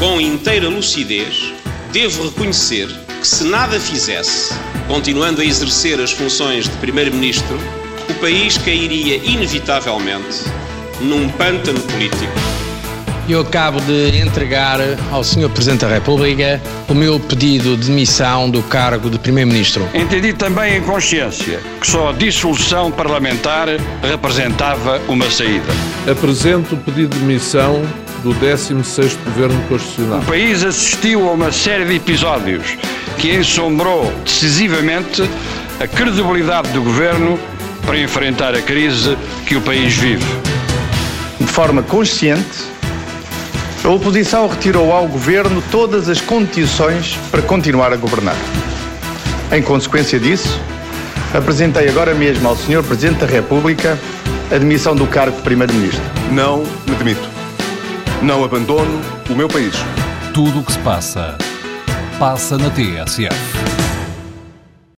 com inteira lucidez, devo reconhecer que se nada fizesse, continuando a exercer as funções de Primeiro-Ministro, o país cairia inevitavelmente num pântano político. Eu acabo de entregar ao Sr. Presidente da República o meu pedido de demissão do cargo de Primeiro-Ministro. Entendi também em consciência que só a dissolução parlamentar representava uma saída. Apresento o pedido de demissão do 16º Governo Constitucional. O país assistiu a uma série de episódios que ensombrou decisivamente a credibilidade do Governo para enfrentar a crise que o país vive. De forma consciente, a oposição retirou ao governo todas as condições para continuar a governar. Em consequência disso, apresentei agora mesmo ao Sr. Presidente da República a demissão do cargo de Primeiro-Ministro. Não me demito. Não abandono o meu país. Tudo o que se passa, passa na TSF.